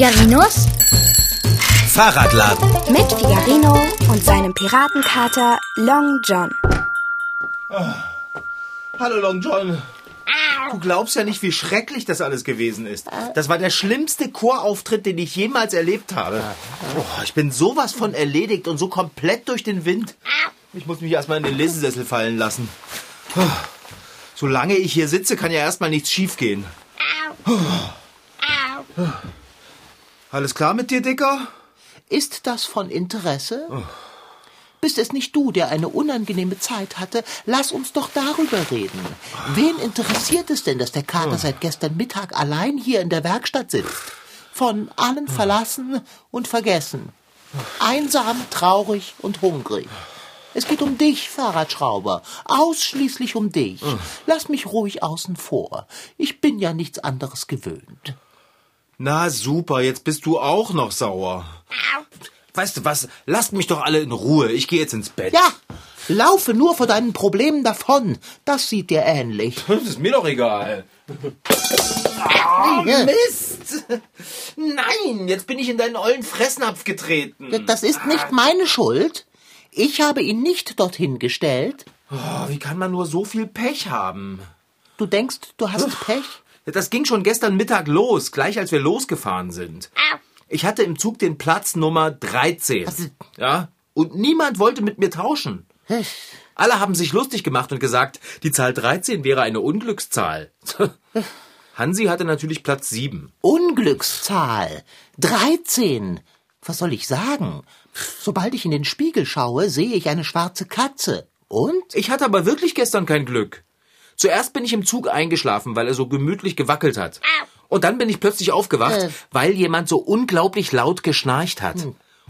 Figarinos Fahrradladen. mit Figarino und seinem Piratenkater Long John. Hallo Long John. Du glaubst ja nicht, wie schrecklich das alles gewesen ist. Das war der schlimmste Chorauftritt, den ich jemals erlebt habe. Oh, ich bin sowas von erledigt und so komplett durch den Wind. Ich muss mich erstmal in den Lesesessel fallen lassen. Oh, Solange ich hier sitze, kann ja erstmal nichts schiefgehen. Oh. Alles klar mit dir, Dicker? Ist das von Interesse? Bist es nicht du, der eine unangenehme Zeit hatte? Lass uns doch darüber reden. Wen interessiert es denn, dass der Kater seit gestern Mittag allein hier in der Werkstatt sitzt? Von allen verlassen und vergessen. Einsam, traurig und hungrig. Es geht um dich, Fahrradschrauber. Ausschließlich um dich. Lass mich ruhig außen vor. Ich bin ja nichts anderes gewöhnt. Na super, jetzt bist du auch noch sauer. Weißt du was? Lasst mich doch alle in Ruhe. Ich gehe jetzt ins Bett. Ja, laufe nur vor deinen Problemen davon. Das sieht dir ähnlich. Das ist mir doch egal. Oh, Mist! Nein, jetzt bin ich in deinen ollen Fressnapf getreten. Das ist nicht meine Schuld. Ich habe ihn nicht dorthin gestellt. Oh, wie kann man nur so viel Pech haben? Du denkst, du hast Pech? Das ging schon gestern Mittag los, gleich als wir losgefahren sind. Ich hatte im Zug den Platz Nummer 13. Was? Ja? Und niemand wollte mit mir tauschen. Alle haben sich lustig gemacht und gesagt, die Zahl 13 wäre eine Unglückszahl. Hansi hatte natürlich Platz 7. Unglückszahl. 13. Was soll ich sagen? Sobald ich in den Spiegel schaue, sehe ich eine schwarze Katze. Und? Ich hatte aber wirklich gestern kein Glück. Zuerst bin ich im Zug eingeschlafen, weil er so gemütlich gewackelt hat. Und dann bin ich plötzlich aufgewacht, Äh. weil jemand so unglaublich laut geschnarcht hat.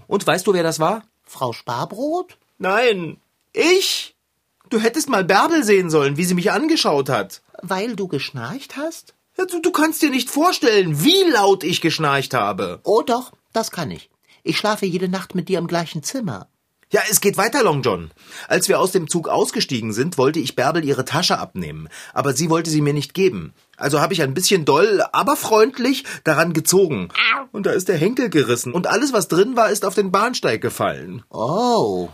Und weißt du, wer das war? Frau Sparbrot? Nein, ich. Du hättest mal Bärbel sehen sollen, wie sie mich angeschaut hat. Weil du geschnarcht hast? Ja, Du, du kannst dir nicht vorstellen, wie laut ich geschnarcht habe. Oh doch, das kann ich. Ich schlafe jede Nacht mit dir im gleichen Zimmer. Ja, es geht weiter, Long John. Als wir aus dem Zug ausgestiegen sind, wollte ich Bärbel ihre Tasche abnehmen, aber sie wollte sie mir nicht geben. Also habe ich ein bisschen doll, aber freundlich daran gezogen. Und da ist der Henkel gerissen und alles, was drin war, ist auf den Bahnsteig gefallen. Oh,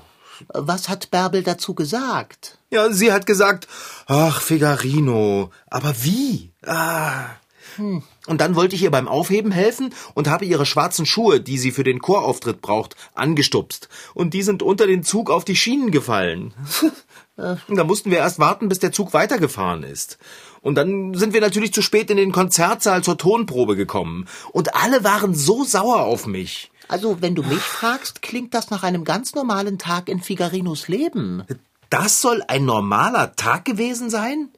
was hat Bärbel dazu gesagt? Ja, sie hat gesagt, ach, Figarino, aber wie? Ah. Und dann wollte ich ihr beim Aufheben helfen und habe ihre schwarzen Schuhe, die sie für den Chorauftritt braucht, angestupst. Und die sind unter den Zug auf die Schienen gefallen. Da mussten wir erst warten, bis der Zug weitergefahren ist. Und dann sind wir natürlich zu spät in den Konzertsaal zur Tonprobe gekommen. Und alle waren so sauer auf mich. Also, wenn du mich fragst, klingt das nach einem ganz normalen Tag in Figarinos Leben. Das soll ein normaler Tag gewesen sein?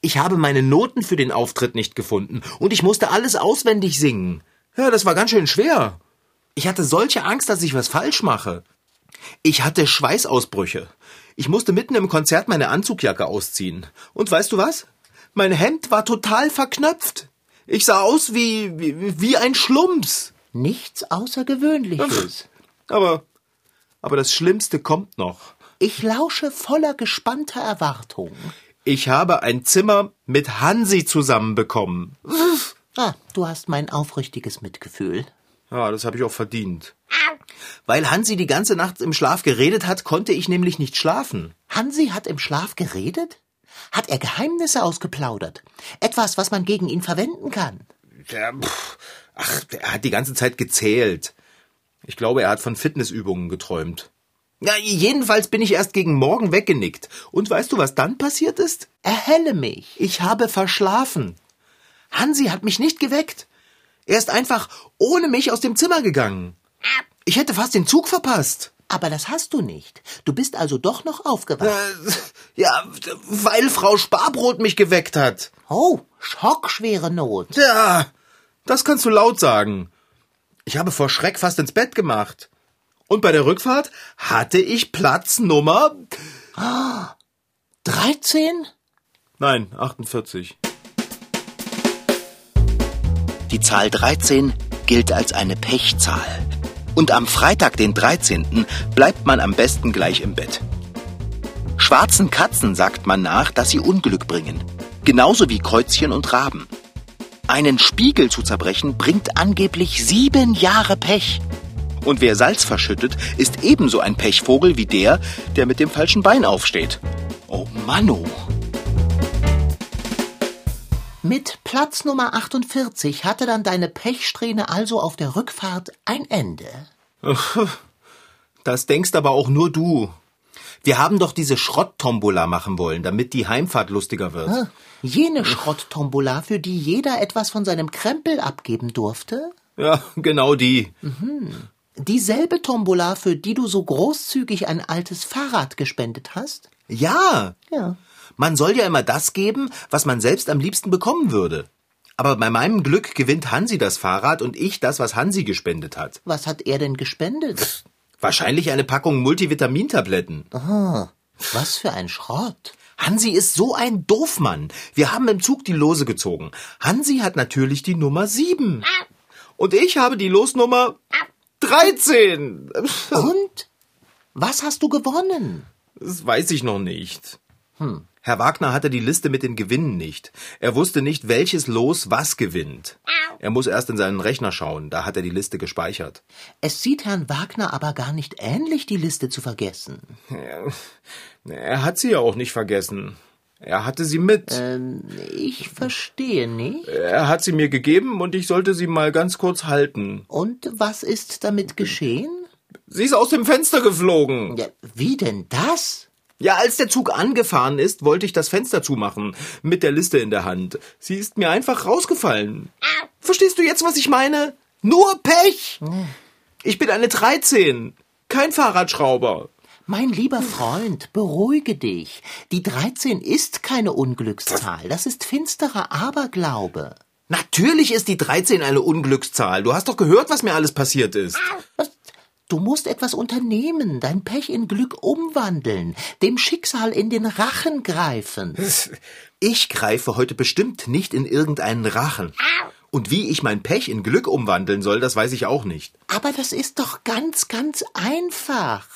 Ich habe meine Noten für den Auftritt nicht gefunden und ich musste alles auswendig singen. Ja, das war ganz schön schwer. Ich hatte solche Angst, dass ich was falsch mache. Ich hatte Schweißausbrüche. Ich musste mitten im Konzert meine Anzugjacke ausziehen. Und weißt du was? Mein Hemd war total verknöpft. Ich sah aus wie, wie, wie ein Schlumps. Nichts Außergewöhnliches. Aber, aber das Schlimmste kommt noch. Ich lausche voller gespannter Erwartung. Ich habe ein Zimmer mit Hansi zusammenbekommen. Ah, du hast mein aufrichtiges Mitgefühl. Ja, das habe ich auch verdient. Weil Hansi die ganze Nacht im Schlaf geredet hat, konnte ich nämlich nicht schlafen. Hansi hat im Schlaf geredet? Hat er Geheimnisse ausgeplaudert? Etwas, was man gegen ihn verwenden kann? Der, pff, ach, er hat die ganze Zeit gezählt. Ich glaube, er hat von Fitnessübungen geträumt. Ja, jedenfalls bin ich erst gegen morgen weggenickt. Und weißt du, was dann passiert ist? Erhelle mich. Ich habe verschlafen. Hansi hat mich nicht geweckt. Er ist einfach ohne mich aus dem Zimmer gegangen. Ich hätte fast den Zug verpasst. Aber das hast du nicht. Du bist also doch noch aufgewacht. Äh, Ja, weil Frau Sparbrot mich geweckt hat. Oh, schockschwere Not. Ja, das kannst du laut sagen. Ich habe vor Schreck fast ins Bett gemacht. Und bei der Rückfahrt hatte ich Platz Nummer 13? Nein, 48. Die Zahl 13 gilt als eine Pechzahl. Und am Freitag, den 13., bleibt man am besten gleich im Bett. Schwarzen Katzen sagt man nach, dass sie Unglück bringen. Genauso wie Kreuzchen und Raben. Einen Spiegel zu zerbrechen bringt angeblich sieben Jahre Pech. Und wer Salz verschüttet, ist ebenso ein Pechvogel wie der, der mit dem falschen Bein aufsteht. Oh Manno. Mit Platz Nummer 48 hatte dann deine Pechsträhne also auf der Rückfahrt ein Ende. Das denkst aber auch nur du. Wir haben doch diese Schrotttombola machen wollen, damit die Heimfahrt lustiger wird. Ah, Jene Schrotttombola, für die jeder etwas von seinem Krempel abgeben durfte? Ja, genau die. Dieselbe Tombola, für die du so großzügig ein altes Fahrrad gespendet hast? Ja, Ja. man soll ja immer das geben, was man selbst am liebsten bekommen würde. Aber bei meinem Glück gewinnt Hansi das Fahrrad und ich das, was Hansi gespendet hat. Was hat er denn gespendet? Wahrscheinlich eine Packung Multivitamintabletten. Was für ein Schrott. Hansi ist so ein Doofmann. Wir haben im Zug die Lose gezogen. Hansi hat natürlich die Nummer sieben. Und ich habe die Losnummer 13. Und? Was hast du gewonnen? Das weiß ich noch nicht. Herr Wagner hatte die Liste mit den Gewinnen nicht. Er wusste nicht, welches Los was gewinnt. Er muss erst in seinen Rechner schauen, da hat er die Liste gespeichert. Es sieht Herrn Wagner aber gar nicht ähnlich, die Liste zu vergessen. Er hat sie ja auch nicht vergessen. Er hatte sie mit. Ähm, ich verstehe nicht. Er hat sie mir gegeben und ich sollte sie mal ganz kurz halten. Und was ist damit geschehen? Sie ist aus dem Fenster geflogen. Ja, wie denn das? Ja, als der Zug angefahren ist, wollte ich das Fenster zumachen, mit der Liste in der Hand. Sie ist mir einfach rausgefallen. Verstehst du jetzt, was ich meine? Nur Pech! Ich bin eine 13, kein Fahrradschrauber. Mein lieber Freund, beruhige dich. Die 13 ist keine Unglückszahl. Das ist finsterer Aberglaube. Natürlich ist die 13 eine Unglückszahl. Du hast doch gehört, was mir alles passiert ist. Was? Du musst etwas unternehmen, dein Pech in Glück umwandeln, dem Schicksal in den Rachen greifen. Ich greife heute bestimmt nicht in irgendeinen Rachen. Und wie ich mein Pech in Glück umwandeln soll, das weiß ich auch nicht. Aber das ist doch ganz, ganz einfach.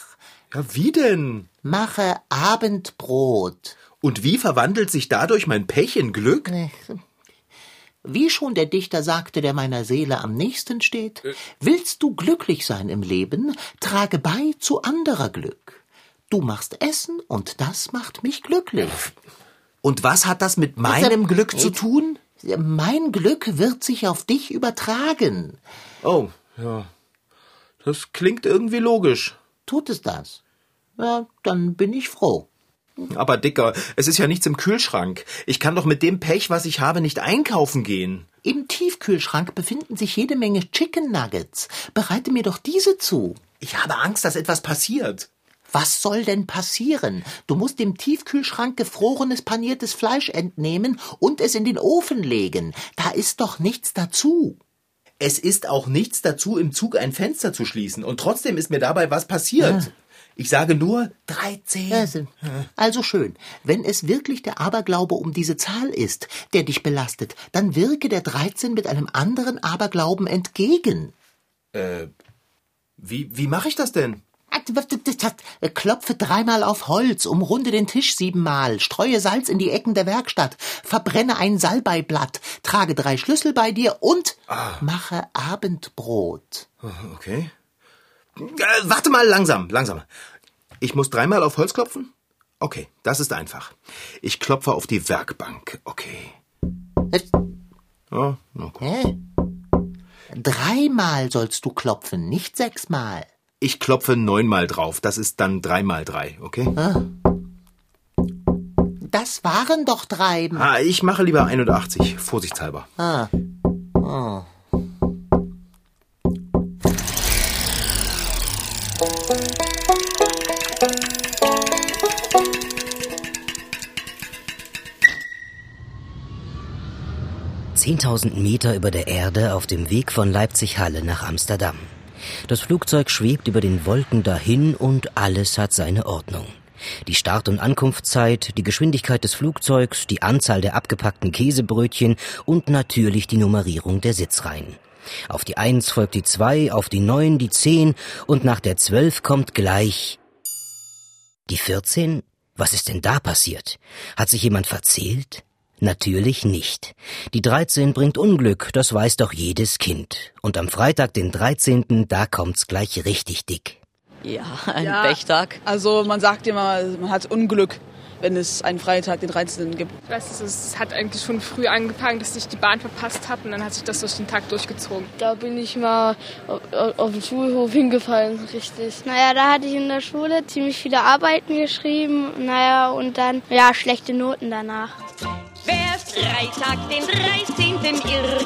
Ja, wie denn? Mache Abendbrot. Und wie verwandelt sich dadurch mein Pech in Glück? Wie schon der Dichter sagte, der meiner Seele am nächsten steht, willst du glücklich sein im Leben, trage bei zu anderer Glück. Du machst Essen und das macht mich glücklich. Und was hat das mit meinem Glück zu tun? Mein Glück wird sich auf dich übertragen. Oh, ja. Das klingt irgendwie logisch. Tut es das? Ja, dann bin ich froh. Aber Dicker, es ist ja nichts im Kühlschrank. Ich kann doch mit dem Pech, was ich habe, nicht einkaufen gehen. Im Tiefkühlschrank befinden sich jede Menge Chicken Nuggets. Bereite mir doch diese zu. Ich habe Angst, dass etwas passiert. Was soll denn passieren? Du musst dem Tiefkühlschrank gefrorenes paniertes Fleisch entnehmen und es in den Ofen legen. Da ist doch nichts dazu. Es ist auch nichts dazu, im Zug ein Fenster zu schließen. Und trotzdem ist mir dabei was passiert. Ich sage nur 13. Also, also schön. Wenn es wirklich der Aberglaube um diese Zahl ist, der dich belastet, dann wirke der 13 mit einem anderen Aberglauben entgegen. Wie, wie mache ich das denn? Klopfe dreimal auf Holz, umrunde den Tisch siebenmal, streue Salz in die Ecken der Werkstatt, verbrenne ein Salbeiblatt, trage drei Schlüssel bei dir und mache Abendbrot. Okay. Äh, warte mal, langsam, langsam. Ich muss dreimal auf Holz klopfen? Okay, das ist einfach. Ich klopfe auf die Werkbank. Okay. Na gut. Hä? Dreimal sollst du klopfen, nicht sechsmal. Ich klopfe neunmal drauf. Das ist dann dreimal drei, okay? Das waren doch drei. Ah, ich mache lieber 81, vorsichtshalber. Ah. Oh. Zehntausend Meter über der Erde auf dem Weg von Leipzig-Halle nach Amsterdam. Das Flugzeug schwebt über den Wolken dahin und alles hat seine Ordnung. Die Start- und Ankunftszeit, die Geschwindigkeit des Flugzeugs, die Anzahl der abgepackten Käsebrötchen und natürlich die Nummerierung der Sitzreihen. Auf die Eins folgt die Zwei, auf die Neun die Zehn und nach der Zwölf kommt gleich die 14? Was ist denn da passiert? Hat sich jemand verzählt? Natürlich nicht. Die 13 bringt Unglück, das weiß doch jedes Kind. Und am Freitag, den 13., da kommt's gleich richtig dick. Ja, ein Ja. Pechtag. Also man sagt immer, man hat Unglück, wenn es einen Freitag, den 13. gibt. Ich weiß, es ist- es hat eigentlich schon früh angefangen, dass ich die Bahn verpasst habe und dann hat sich das durch den Tag durchgezogen. Da bin ich mal auf, auf dem Schulhof hingefallen, richtig. Naja, da hatte ich in der Schule ziemlich viele Arbeiten geschrieben. Naja, und dann, ja, schlechte Noten danach. Wer Freitag, den 13.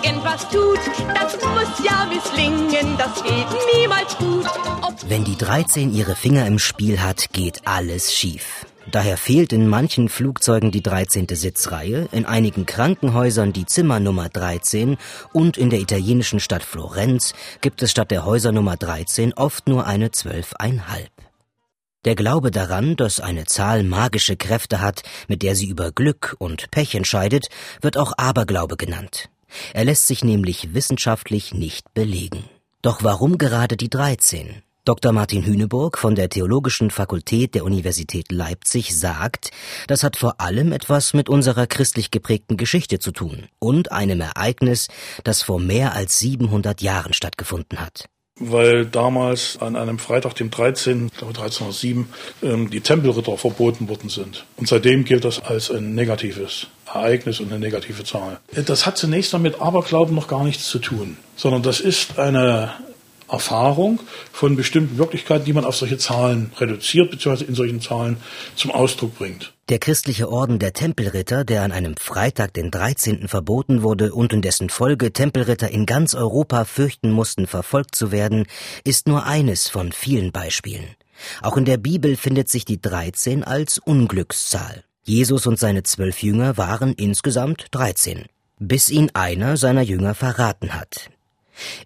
irgendwas tut, das muss ja misslingen, das geht niemals gut. Ob Wenn die 13 ihre Finger im Spiel hat, geht alles schief. Daher fehlt in manchen Flugzeugen die 13. Sitzreihe, in einigen Krankenhäusern die Zimmernummer 13 und in der italienischen Stadt Florenz gibt es statt der Häusernummer 13 oft nur eine 12,5. Der Glaube daran, dass eine Zahl magische Kräfte hat, mit der sie über Glück und Pech entscheidet, wird auch Aberglaube genannt. Er lässt sich nämlich wissenschaftlich nicht belegen. Doch warum gerade die 13? Dr. Martin Hüneburg von der Theologischen Fakultät der Universität Leipzig sagt, das hat vor allem etwas mit unserer christlich geprägten Geschichte zu tun und einem Ereignis, das vor mehr als 700 Jahren stattgefunden hat. Weil damals an einem Freitag, dem 13., ich glaube 1307, ähm, die Tempelritter verboten worden sind. Und seitdem gilt das als ein negatives Ereignis und eine negative Zahl. Das hat zunächst mal mit Aberglauben noch gar nichts zu tun, sondern das ist eine Erfahrung von bestimmten Wirklichkeiten, die man auf solche Zahlen reduziert, beziehungsweise in solchen Zahlen zum Ausdruck bringt. Der christliche Orden der Tempelritter, der an einem Freitag, den 13. verboten wurde und in dessen Folge Tempelritter in ganz Europa fürchten mussten, verfolgt zu werden, ist nur eines von vielen Beispielen. Auch in der Bibel findet sich die 13 als Unglückszahl. Jesus und seine zwölf Jünger waren insgesamt 13, bis ihn einer seiner Jünger verraten hat.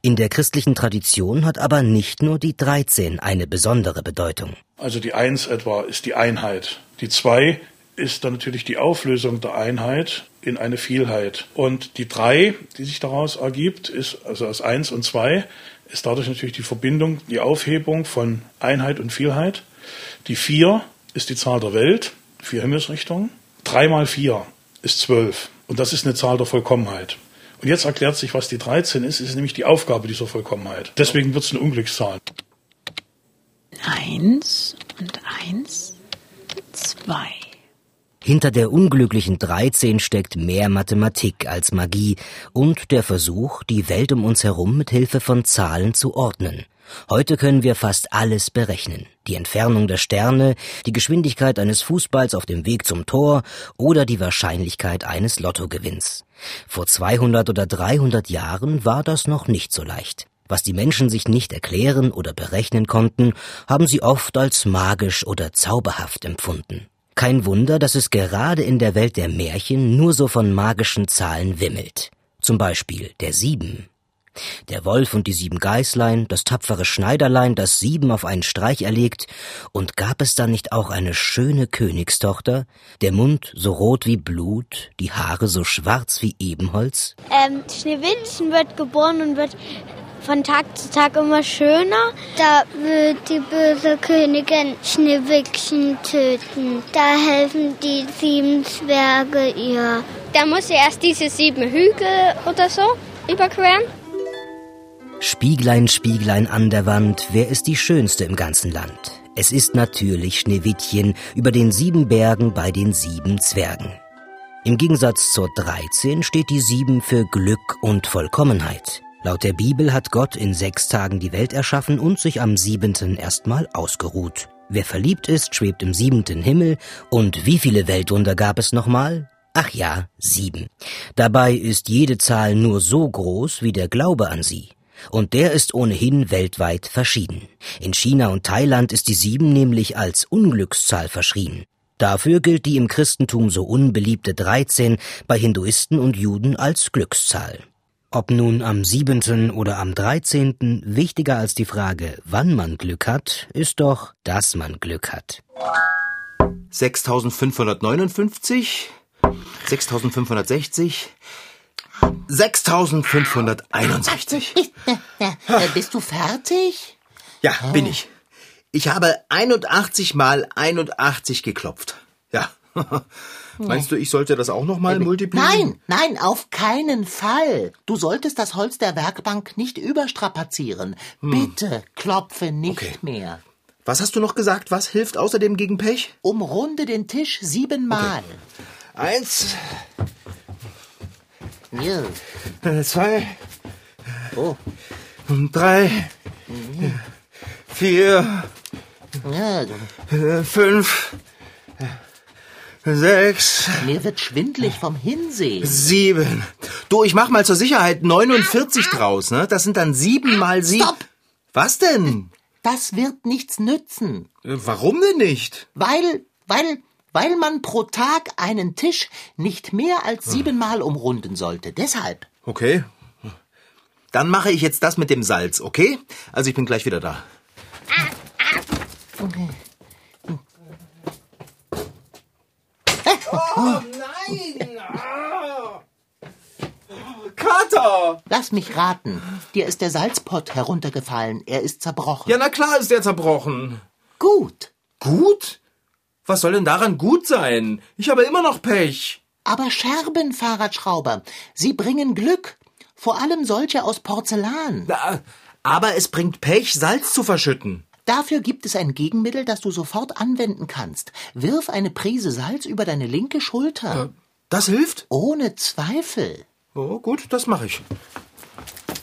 In der christlichen Tradition hat aber nicht nur die 13 eine besondere Bedeutung. Also die Eins etwa ist die Einheit. Die Zwei ist dann natürlich die Auflösung der Einheit in eine Vielheit. Und die Drei, die sich daraus ergibt, ist also aus Eins und Zwei, ist dadurch natürlich die Verbindung, die Aufhebung von Einheit und Vielheit. Die Vier ist die Zahl der Welt, vier Himmelsrichtungen. Drei mal vier ist zwölf. Und das ist eine Zahl der Vollkommenheit. Und jetzt erklärt sich, was die 13 ist, ist nämlich die Aufgabe dieser Vollkommenheit. Deswegen wird es eine Unglückszahl. Eins und eins, zwei. Hinter der unglücklichen 13 steckt mehr Mathematik als Magie und der Versuch, die Welt um uns herum mit Hilfe von Zahlen zu ordnen. Heute können wir fast alles berechnen. Die Entfernung der Sterne, die Geschwindigkeit eines Fußballs auf dem Weg zum Tor oder die Wahrscheinlichkeit eines Lottogewinns. Vor 200 oder 300 Jahren war das noch nicht so leicht. Was die Menschen sich nicht erklären oder berechnen konnten, haben sie oft als magisch oder zauberhaft empfunden. Kein Wunder, dass es gerade in der Welt der Märchen nur so von magischen Zahlen wimmelt. Zum Beispiel der Sieben. Der Wolf und die sieben Geißlein, das tapfere Schneiderlein, das sieben auf einen Streich erlegt, und gab es da nicht auch eine schöne Königstochter, der Mund so rot wie Blut, die Haare so schwarz wie Ebenholz? Ähm, Schneewittchen wird geboren und wird von Tag zu Tag immer schöner. Da wird die böse Königin Schneewittchen töten. Da helfen die sieben Zwerge ihr. Da muss sie erst diese sieben Hügel oder so überqueren. Spieglein, Spieglein an der Wand, wer ist die Schönste im ganzen Land? Es ist natürlich Schneewittchen über den sieben Bergen bei den sieben Zwergen. Im Gegensatz zur 13 steht die 7 für Glück und Vollkommenheit. Laut der Bibel hat Gott in sechs Tagen die Welt erschaffen und sich am siebenten erstmal ausgeruht. Wer verliebt ist, schwebt im siebenten Himmel. Und wie viele Weltwunder gab es nochmal? Ach ja, sieben. Dabei ist jede Zahl nur so groß wie der Glaube an sie. Und der ist ohnehin weltweit verschieden. In China und Thailand ist die sieben nämlich als Unglückszahl verschrien. Dafür gilt die im Christentum so unbeliebte 13 bei Hinduisten und Juden als Glückszahl. Ob nun am siebenten oder am dreizehnten, wichtiger als die Frage, wann man Glück hat, ist doch, dass man Glück hat. 6559, 6560, 6561. Bist du fertig? Ja, bin ich. Ich habe 81 mal 81 geklopft. Ja. Meinst du, ich sollte das auch nochmal multiplizieren? Nein, nein, auf keinen Fall. Du solltest das Holz der Werkbank nicht überstrapazieren. Bitte klopfe nicht mehr. Was hast du noch gesagt? Was hilft außerdem gegen Pech? Umrunde den Tisch siebenmal. Eins, Ja. zwei, Oh. drei, vier, Ja, fünf, sechs, mir wird schwindlig vom Hinsehen. sieben. Du, ich mach mal zur Sicherheit 49 draus, ne? Das sind dann sieben mal sieben. Stopp! Was denn? Das wird nichts nützen, Äh, Warum denn nicht? weil, weil, weil man pro Tag einen Tisch nicht mehr als siebenmal umrunden sollte. Deshalb. Okay. Dann mache ich jetzt das mit dem Salz, okay? Also ich bin gleich wieder da. Oh nein! Kater! Lass mich raten. Dir ist der Salzpott heruntergefallen. Er ist zerbrochen. Ja, na klar ist der zerbrochen. Gut. Gut? Was soll denn daran gut sein? Ich habe immer noch Pech. Aber Scherben, Fahrradschrauber, sie bringen Glück. Vor allem solche aus Porzellan. Na, aber es bringt Pech, Salz zu verschütten. Dafür gibt es ein Gegenmittel, das du sofort anwenden kannst. Wirf eine Prise Salz über deine linke Schulter. Das hilft? Ohne Zweifel. Oh, gut, das mache ich.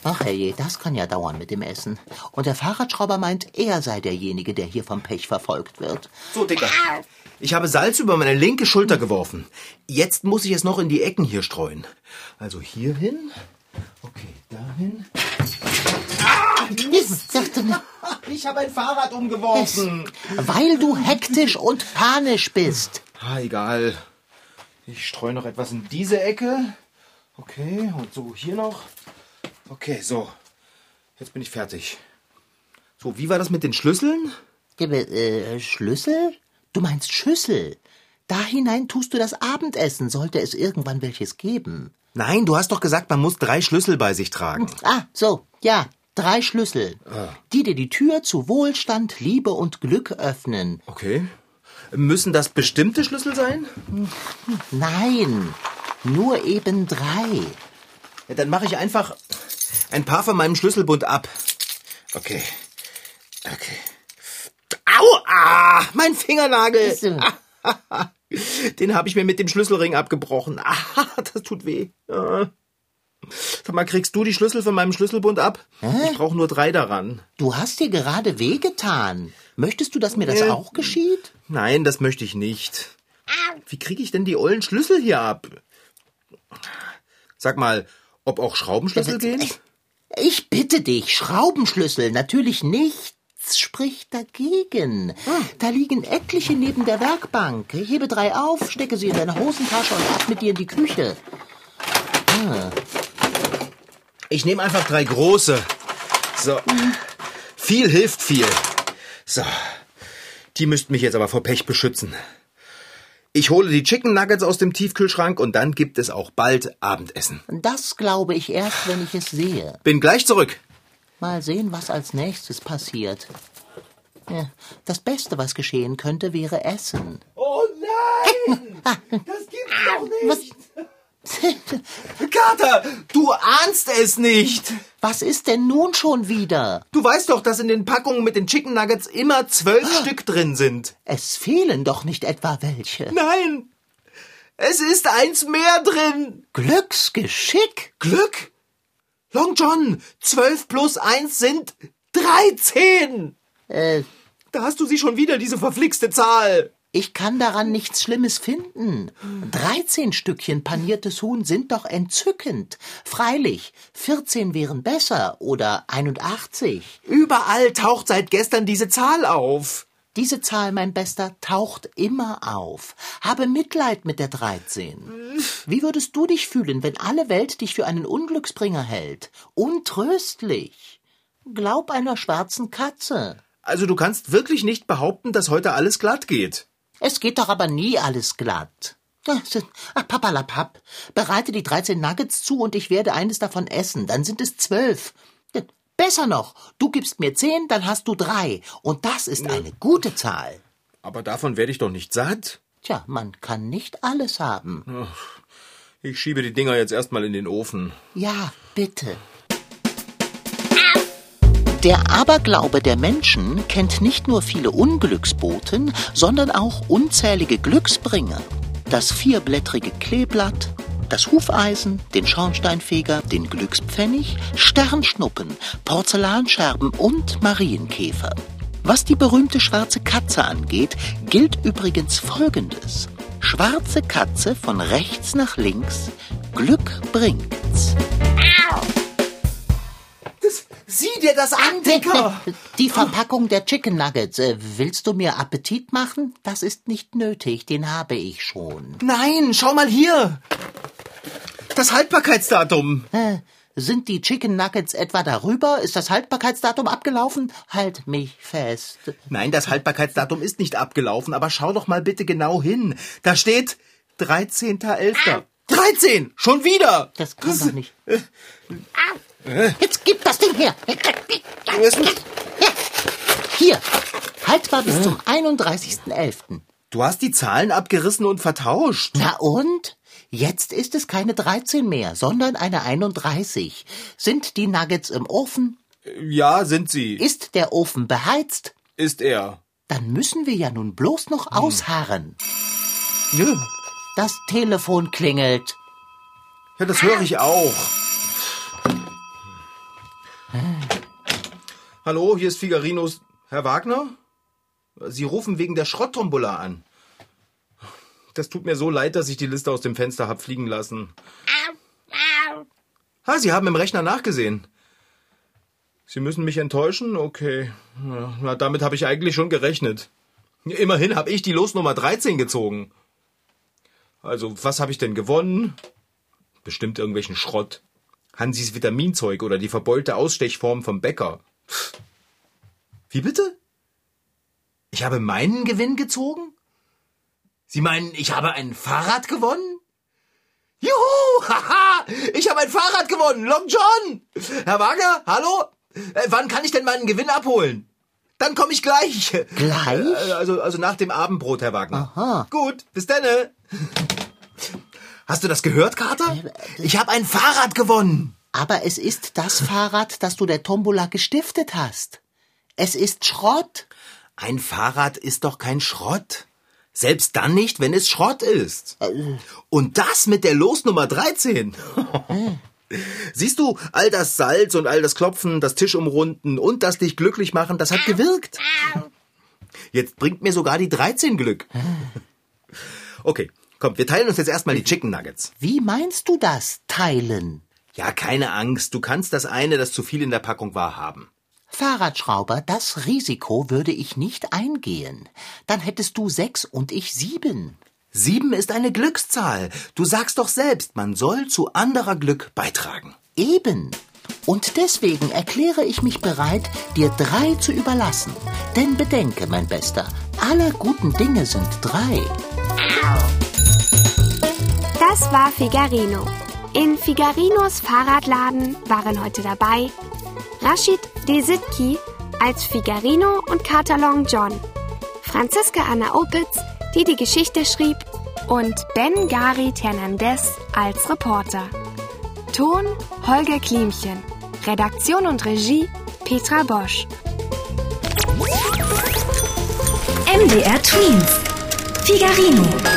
Ach herrje, das kann ja dauern mit dem Essen. Und der Fahrradschrauber meint, er sei derjenige, der hier vom Pech verfolgt wird. So, Dicker. Ich habe Salz über meine linke Schulter geworfen. Jetzt muss ich es noch in die Ecken hier streuen. Also hier hin. Okay, dahin. Mist, sagte mir. Ich habe ein Fahrrad umgeworfen. Weil du hektisch und panisch bist. Ah, egal. Ich streue noch etwas in diese Ecke. Okay, und so hier noch. Okay, so. Jetzt bin ich fertig. So, wie war das mit den Schlüsseln? Äh, Schlüssel? Du meinst Schüssel. Da hinein tust du das Abendessen, sollte es irgendwann welches geben. Nein, du hast doch gesagt, man muss drei Schlüssel bei sich tragen. Ah, so, ja, drei Schlüssel, die dir die Tür zu Wohlstand, Liebe und Glück öffnen. Okay. Müssen das bestimmte Schlüssel sein? Nein, nur eben drei. Ja, dann mache ich einfach ein paar von meinem Schlüsselbund ab. Okay. Okay. Au! Ah! Mein Fingernagel! Den habe ich mir mit dem Schlüsselring abgebrochen. Ah, das tut weh. Ah. Sag mal, kriegst du die Schlüssel von meinem Schlüsselbund ab? Ich brauche nur drei daran. Du hast dir gerade wehgetan. Möchtest du, dass mir das Äh. auch geschieht? Nein, das möchte ich nicht. Wie kriege ich denn die ollen Schlüssel hier ab? Sag mal, ob auch Schraubenschlüssel gehen? Ich bitte dich, Schraubenschlüssel, natürlich nichts spricht dagegen. Da liegen etliche neben der Werkbank. Hebe drei auf, stecke sie in deine Hosentasche und ab mit dir in die Küche. Ich nehme einfach drei große. So. Viel hilft viel. So. Die müssten mich jetzt aber vor Pech beschützen. Ich hole die Chicken Nuggets aus dem Tiefkühlschrank und dann gibt es auch bald Abendessen. Das glaube ich erst, wenn ich es sehe. Bin gleich zurück. Mal sehen, was als nächstes passiert. Das Beste, was geschehen könnte, wäre Essen. Oh nein! Das gibt's doch Was, Kater, du ahnst es nicht. was ist denn nun schon wieder? Du weißt doch, dass in den Packungen mit den Chicken Nuggets immer zwölf Stück drin sind. Es fehlen doch nicht etwa welche. Nein! Es ist eins mehr drin. Glücksgeschick? Glück? Long John, zwölf plus eins sind dreizehn. Äh, Da hast du sie schon wieder, diese verflixte Zahl. Ich kann daran nichts Schlimmes finden. Dreizehn Stückchen paniertes Huhn sind doch entzückend. Freilich, vierzehn wären besser oder 81. Überall taucht seit gestern diese Zahl auf. Diese Zahl, mein Bester, taucht immer auf. Habe Mitleid mit der 13. Wie würdest du dich fühlen, wenn alle Welt dich für einen Unglücksbringer hält? Untröstlich. Glaub einer schwarzen Katze. Also du kannst wirklich nicht behaupten, dass heute alles glatt geht. Es geht doch aber nie alles glatt. Ach, papalapap. Bereite die 13 Nuggets zu und ich werde eines davon essen. Dann sind es zwölf. Besser noch, du gibst mir zehn, dann hast du drei. Und das ist eine gute Zahl. Aber davon werde ich doch nicht satt. Tja, man kann nicht alles haben. Ich schiebe die Dinger jetzt erstmal in den Ofen. Ja, bitte. Der Aberglaube der Menschen kennt nicht nur viele Unglücksboten, sondern auch unzählige Glücksbringer. Das vierblättrige Kleeblatt, das Hufeisen, den Schornsteinfeger, den Glückspfennig, Sternschnuppen, Porzellanscherben und Marienkäfer. Was die berühmte schwarze Katze angeht, gilt übrigens Folgendes. Schwarze Katze von rechts nach links, Glück bringt's. Sieh dir das an, Dicker! Die Verpackung der Chicken Nuggets. Äh, willst du mir Appetit machen? Das ist nicht nötig, den habe ich schon. Nein, schau mal hier! Das Haltbarkeitsdatum. Äh, sind die Chicken Nuggets etwa darüber? Ist das Haltbarkeitsdatum abgelaufen? Halt mich fest. Nein, das Haltbarkeitsdatum ist nicht abgelaufen, aber schau doch mal bitte genau hin. Da steht 13.11. 13! Schon wieder! Das kann doch nicht. Jetzt gib das Ding her. Hier, haltbar bis zum 31.11. Du hast die Zahlen abgerissen und vertauscht. Na und? Jetzt ist es keine 13 mehr, sondern eine 31. Sind die Nuggets im Ofen? Ja, sind sie. Ist der Ofen beheizt? Ist er. Dann müssen wir ja nun bloß noch Hm. ausharren. Das Telefon klingelt. Ja, das höre ich auch. Hallo, hier ist Figarinos. Herr Wagner? Sie rufen wegen der Schrotttombola an. Das tut mir so leid, dass ich die Liste aus dem Fenster hab fliegen lassen. Ah, Sie haben im Rechner nachgesehen. Sie müssen mich enttäuschen? Okay. Na, damit habe ich eigentlich schon gerechnet. Immerhin habe ich die Losnummer 13 gezogen. Also, was habe ich denn gewonnen? Bestimmt irgendwelchen Schrott. Hansis Vitaminzeug oder die verbeulte Ausstechform vom Bäcker. Wie bitte? Ich habe meinen Gewinn gezogen? Sie meinen, ich habe ein Fahrrad gewonnen? Juhu! Haha! Ich habe ein Fahrrad gewonnen! Long John! Herr Wagner, hallo? Äh, wann kann ich denn meinen Gewinn abholen? Dann komme ich gleich. Gleich? Äh, Also, also nach dem Abendbrot, Herr Wagner. Aha. Gut, bis dann. Hast du das gehört, Kater? Ich habe ein Fahrrad gewonnen. Aber es ist das Fahrrad, das du der Tombola gestiftet hast. Es ist Schrott. Ein Fahrrad ist doch kein Schrott. Selbst dann nicht, wenn es Schrott ist. Und das mit der Losnummer 13. Siehst du, all das Salz und all das Klopfen, das Tisch umrunden und das dich glücklich machen, das hat gewirkt. Jetzt bringt mir sogar die 13 Glück. Okay, komm, wir teilen uns jetzt erstmal die Chicken Nuggets. Wie meinst du das, teilen? Ja, keine Angst, du kannst das eine, das zu viel in der Packung war, haben. Fahrradschrauber, das Risiko würde ich nicht eingehen. Dann hättest du sechs und ich sieben. Sieben ist eine Glückszahl. Du sagst doch selbst, man soll zu anderer Glück beitragen. Eben. Und deswegen erkläre ich mich bereit, dir drei zu überlassen. Denn bedenke, mein Bester, aller guten Dinge sind drei. Das war Figarino. In Figarinos Fahrradladen waren heute dabei Rashid Desitki als Figarino und Kater Long John, Franziska Anna Opitz, die die Geschichte schrieb, und Ben Gary Hernandez als Reporter. Ton Holger Klimchen. Redaktion und Regie Petra Bosch. MDR Twins. Figarino.